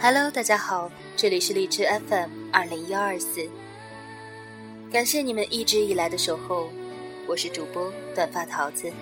Hello，大家好，这里是荔枝 FM 二零幺二四，感谢你们一直以来的守候，我是主播短发桃子。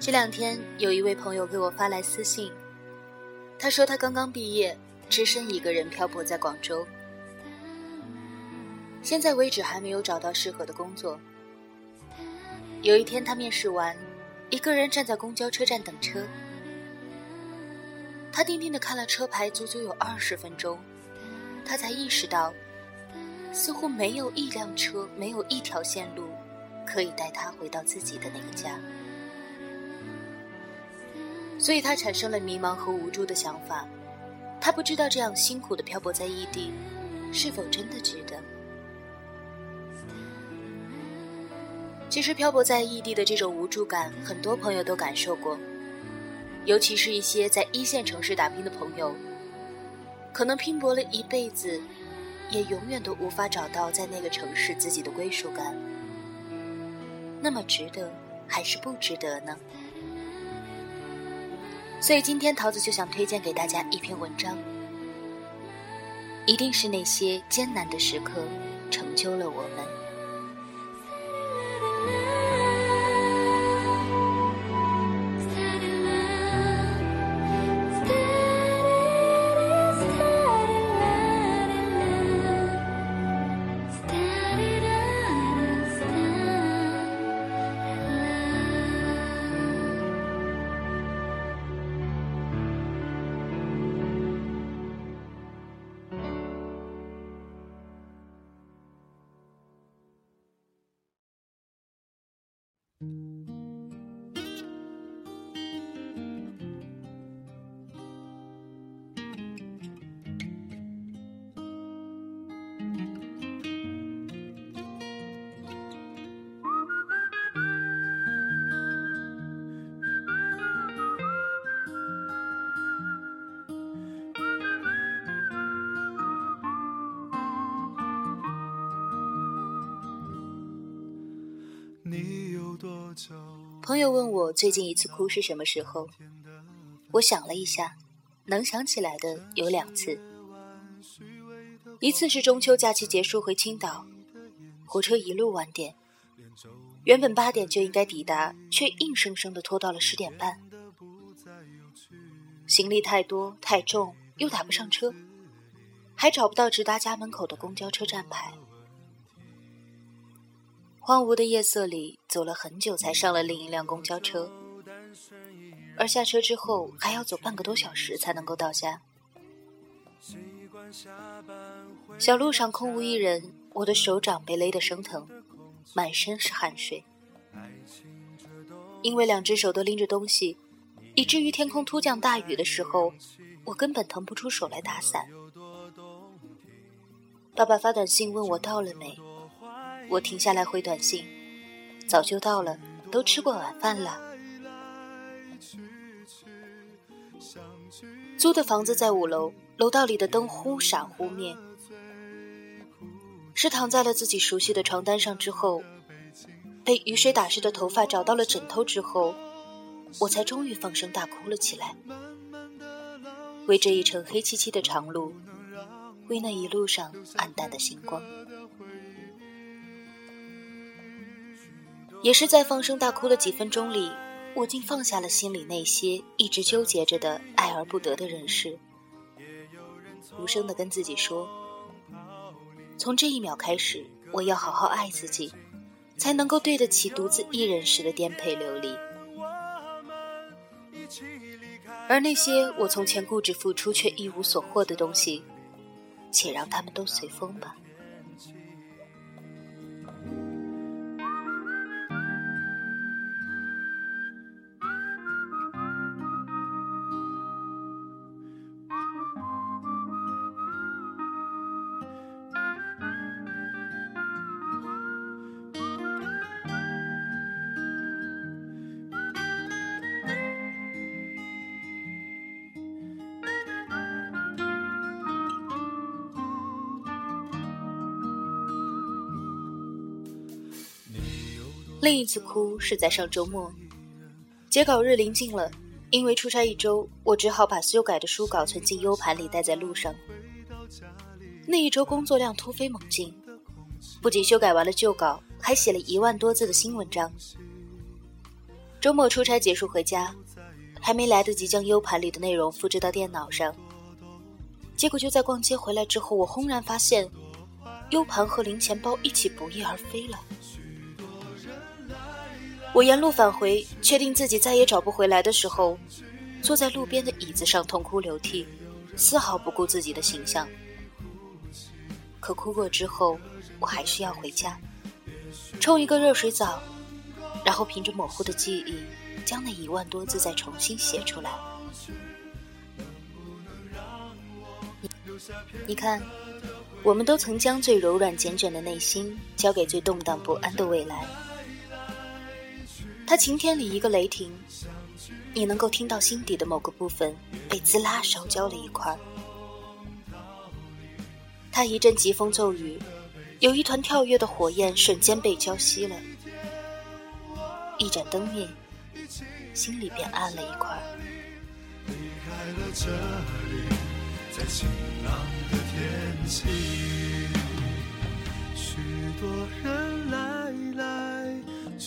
这两天，有一位朋友给我发来私信，他说他刚刚毕业，只身一个人漂泊在广州，现在为止还没有找到适合的工作。有一天他面试完，一个人站在公交车站等车，他定定的看了车牌，足足有二十分钟，他才意识到，似乎没有一辆车，没有一条线路，可以带他回到自己的那个家。所以他产生了迷茫和无助的想法，他不知道这样辛苦的漂泊在异地，是否真的值得。其实漂泊在异地的这种无助感，很多朋友都感受过，尤其是一些在一线城市打拼的朋友，可能拼搏了一辈子，也永远都无法找到在那个城市自己的归属感。那么值得还是不值得呢？所以今天桃子就想推荐给大家一篇文章，一定是那些艰难的时刻，成就了我们。朋友问我最近一次哭是什么时候，我想了一下，能想起来的有两次。一次是中秋假期结束回青岛，火车一路晚点，原本八点就应该抵达，却硬生生的拖到了十点半。行李太多太重，又打不上车，还找不到直达家门口的公交车站牌。荒芜的夜色里，走了很久才上了另一辆公交车，而下车之后还要走半个多小时才能够到家。小路上空无一人，我的手掌被勒得生疼，满身是汗水。因为两只手都拎着东西，以至于天空突降大雨的时候，我根本腾不出手来打伞。爸爸发短信问我到了没。我停下来回短信，早就到了，都吃过晚饭了。租的房子在五楼，楼道里的灯忽闪忽灭。是躺在了自己熟悉的床单上之后，被雨水打湿的头发找到了枕头之后，我才终于放声大哭了起来。为这一程黑漆漆的长路，为那一路上暗淡的星光。也是在放声大哭的几分钟里，我竟放下了心里那些一直纠结着的爱而不得的人事，无声的跟自己说：从这一秒开始，我要好好爱自己，才能够对得起独自一人时的颠沛流离。而那些我从前固执付出却一无所获的东西，且让他们都随风吧。另一次哭是在上周末，截稿日临近了，因为出差一周，我只好把修改的书稿存进 U 盘里带在路上。那一周工作量突飞猛进，不仅修改完了旧稿，还写了一万多字的新文章。周末出差结束回家，还没来得及将 U 盘里的内容复制到电脑上，结果就在逛街回来之后，我轰然发现，U 盘和零钱包一起不翼而飞了。我沿路返回，确定自己再也找不回来的时候，坐在路边的椅子上痛哭流涕，丝毫不顾自己的形象。可哭过之后，我还是要回家，冲一个热水澡，然后凭着模糊的记忆，将那一万多字再重新写出来。你看，我们都曾将最柔软缱绻的内心交给最动荡不安的未来。他晴天里一个雷霆，你能够听到心底的某个部分被滋啦烧焦了一块。他一阵疾风骤雨，有一团跳跃的火焰瞬间被浇熄了。一盏灯灭，心里便暗了一块。离开了这里，在晴朗的天气，许多人来来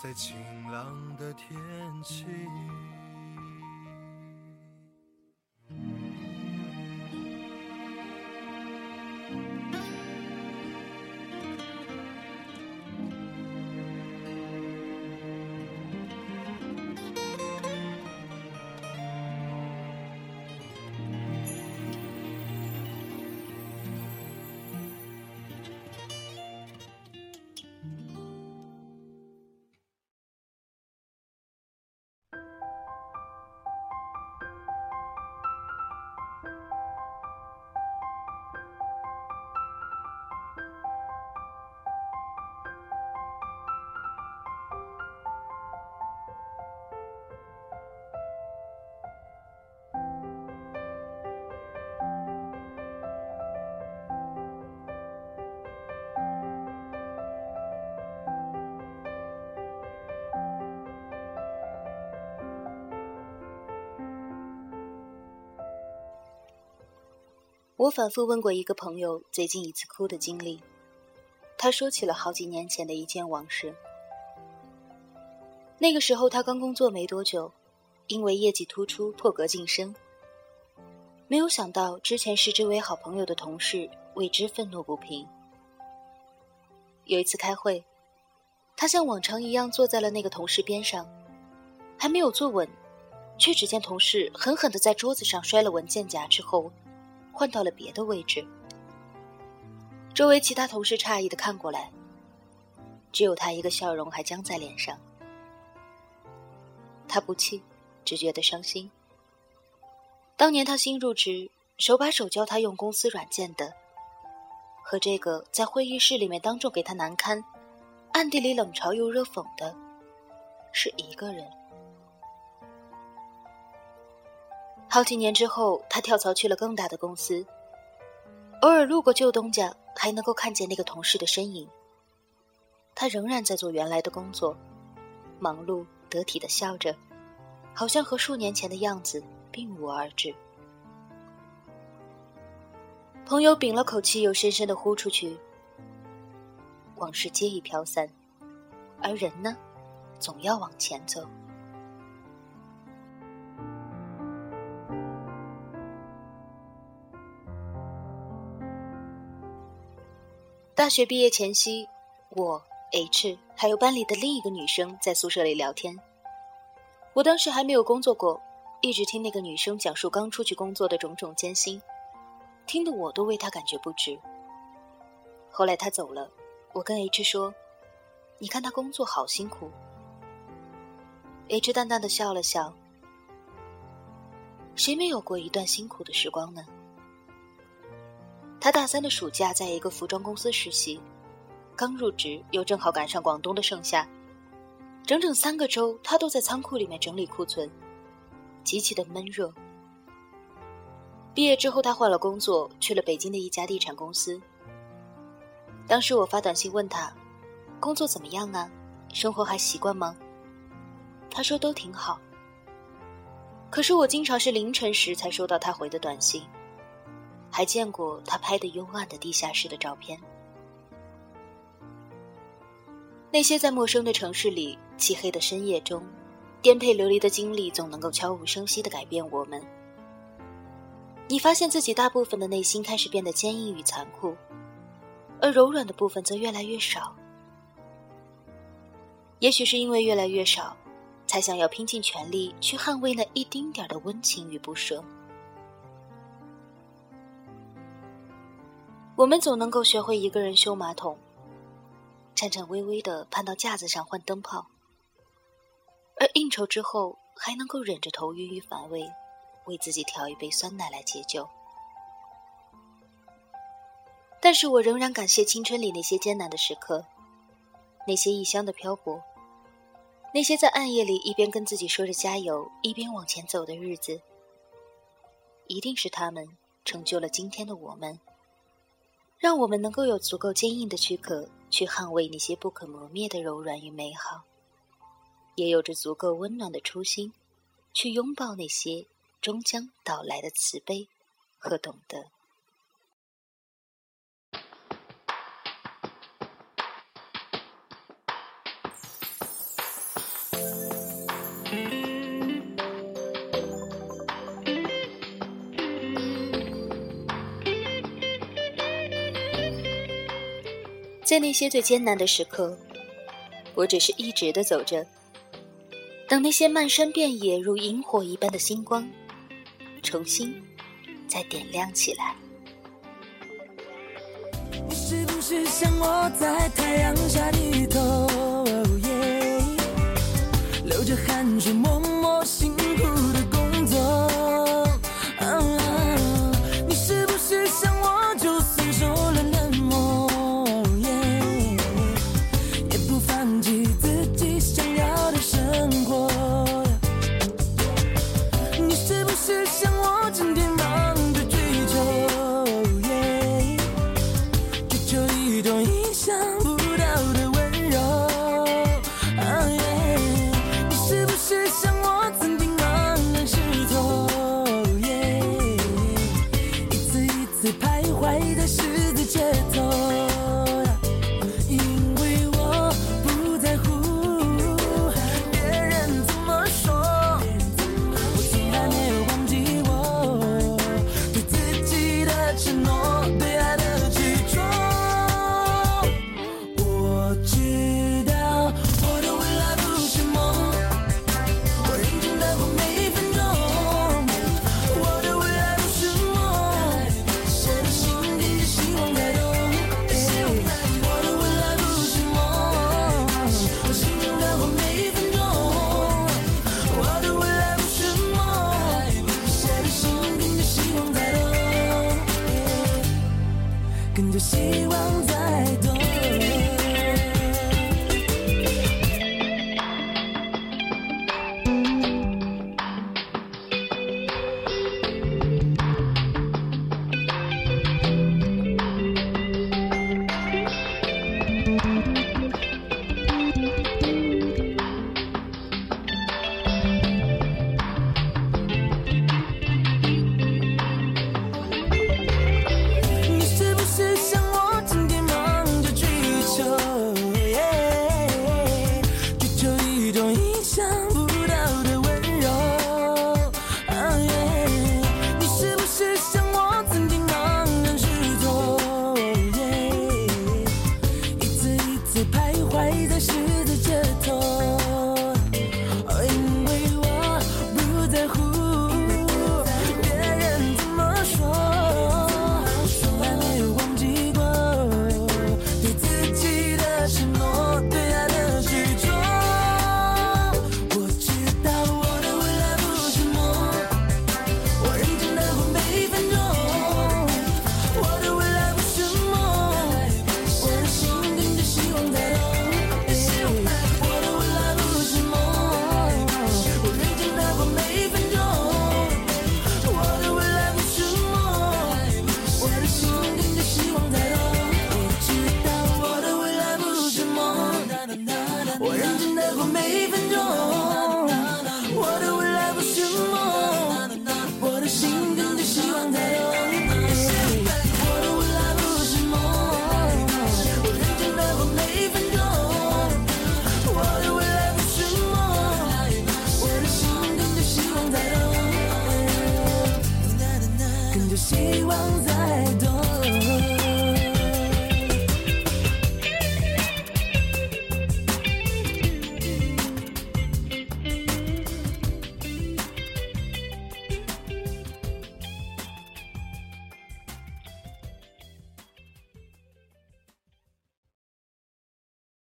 在晴朗的天气。我反复问过一个朋友最近一次哭的经历，他说起了好几年前的一件往事。那个时候他刚工作没多久，因为业绩突出破格晋升。没有想到之前视之为好朋友的同事为之愤怒不平。有一次开会，他像往常一样坐在了那个同事边上，还没有坐稳，却只见同事狠狠地在桌子上摔了文件夹之后。换到了别的位置，周围其他同事诧异的看过来，只有他一个笑容还僵在脸上。他不气，只觉得伤心。当年他新入职，手把手教他用公司软件的，和这个在会议室里面当众给他难堪，暗地里冷嘲又热讽的，是一个人。好几年之后，他跳槽去了更大的公司。偶尔路过旧东家，还能够看见那个同事的身影。他仍然在做原来的工作，忙碌得体的笑着，好像和数年前的样子并无二致。朋友屏了口气，又深深的呼出去。往事皆已飘散，而人呢，总要往前走。大学毕业前夕，我 H 还有班里的另一个女生在宿舍里聊天。我当时还没有工作过，一直听那个女生讲述刚出去工作的种种艰辛，听得我都为她感觉不值。后来她走了，我跟 H 说：“你看她工作好辛苦。”，H 淡淡的笑了笑。谁没有过一段辛苦的时光呢？他大三的暑假在一个服装公司实习，刚入职又正好赶上广东的盛夏，整整三个周他都在仓库里面整理库存，极其的闷热。毕业之后他换了工作，去了北京的一家地产公司。当时我发短信问他，工作怎么样啊？生活还习惯吗？他说都挺好。可是我经常是凌晨时才收到他回的短信，还见过他拍的幽暗的地下室的照片。那些在陌生的城市里、漆黑的深夜中，颠沛流离的经历，总能够悄无声息的改变我们。你发现自己大部分的内心开始变得坚硬与残酷，而柔软的部分则越来越少。也许是因为越来越少。才想要拼尽全力去捍卫那一丁点的温情与不舍。我们总能够学会一个人修马桶，颤颤巍巍的攀到架子上换灯泡，而应酬之后还能够忍着头晕与反胃，为自己调一杯酸奶来解救。但是我仍然感谢青春里那些艰难的时刻，那些异乡的漂泊。那些在暗夜里一边跟自己说着加油，一边往前走的日子，一定是他们成就了今天的我们，让我们能够有足够坚硬的躯壳去捍卫那些不可磨灭的柔软与美好，也有着足够温暖的初心，去拥抱那些终将到来的慈悲和懂得。在那些最艰难的时刻，我只是一直的走着，等那些漫山遍野如萤火一般的星光，重新再点亮起来。你是不是像我在太阳下低头，流着汗水默默一种印象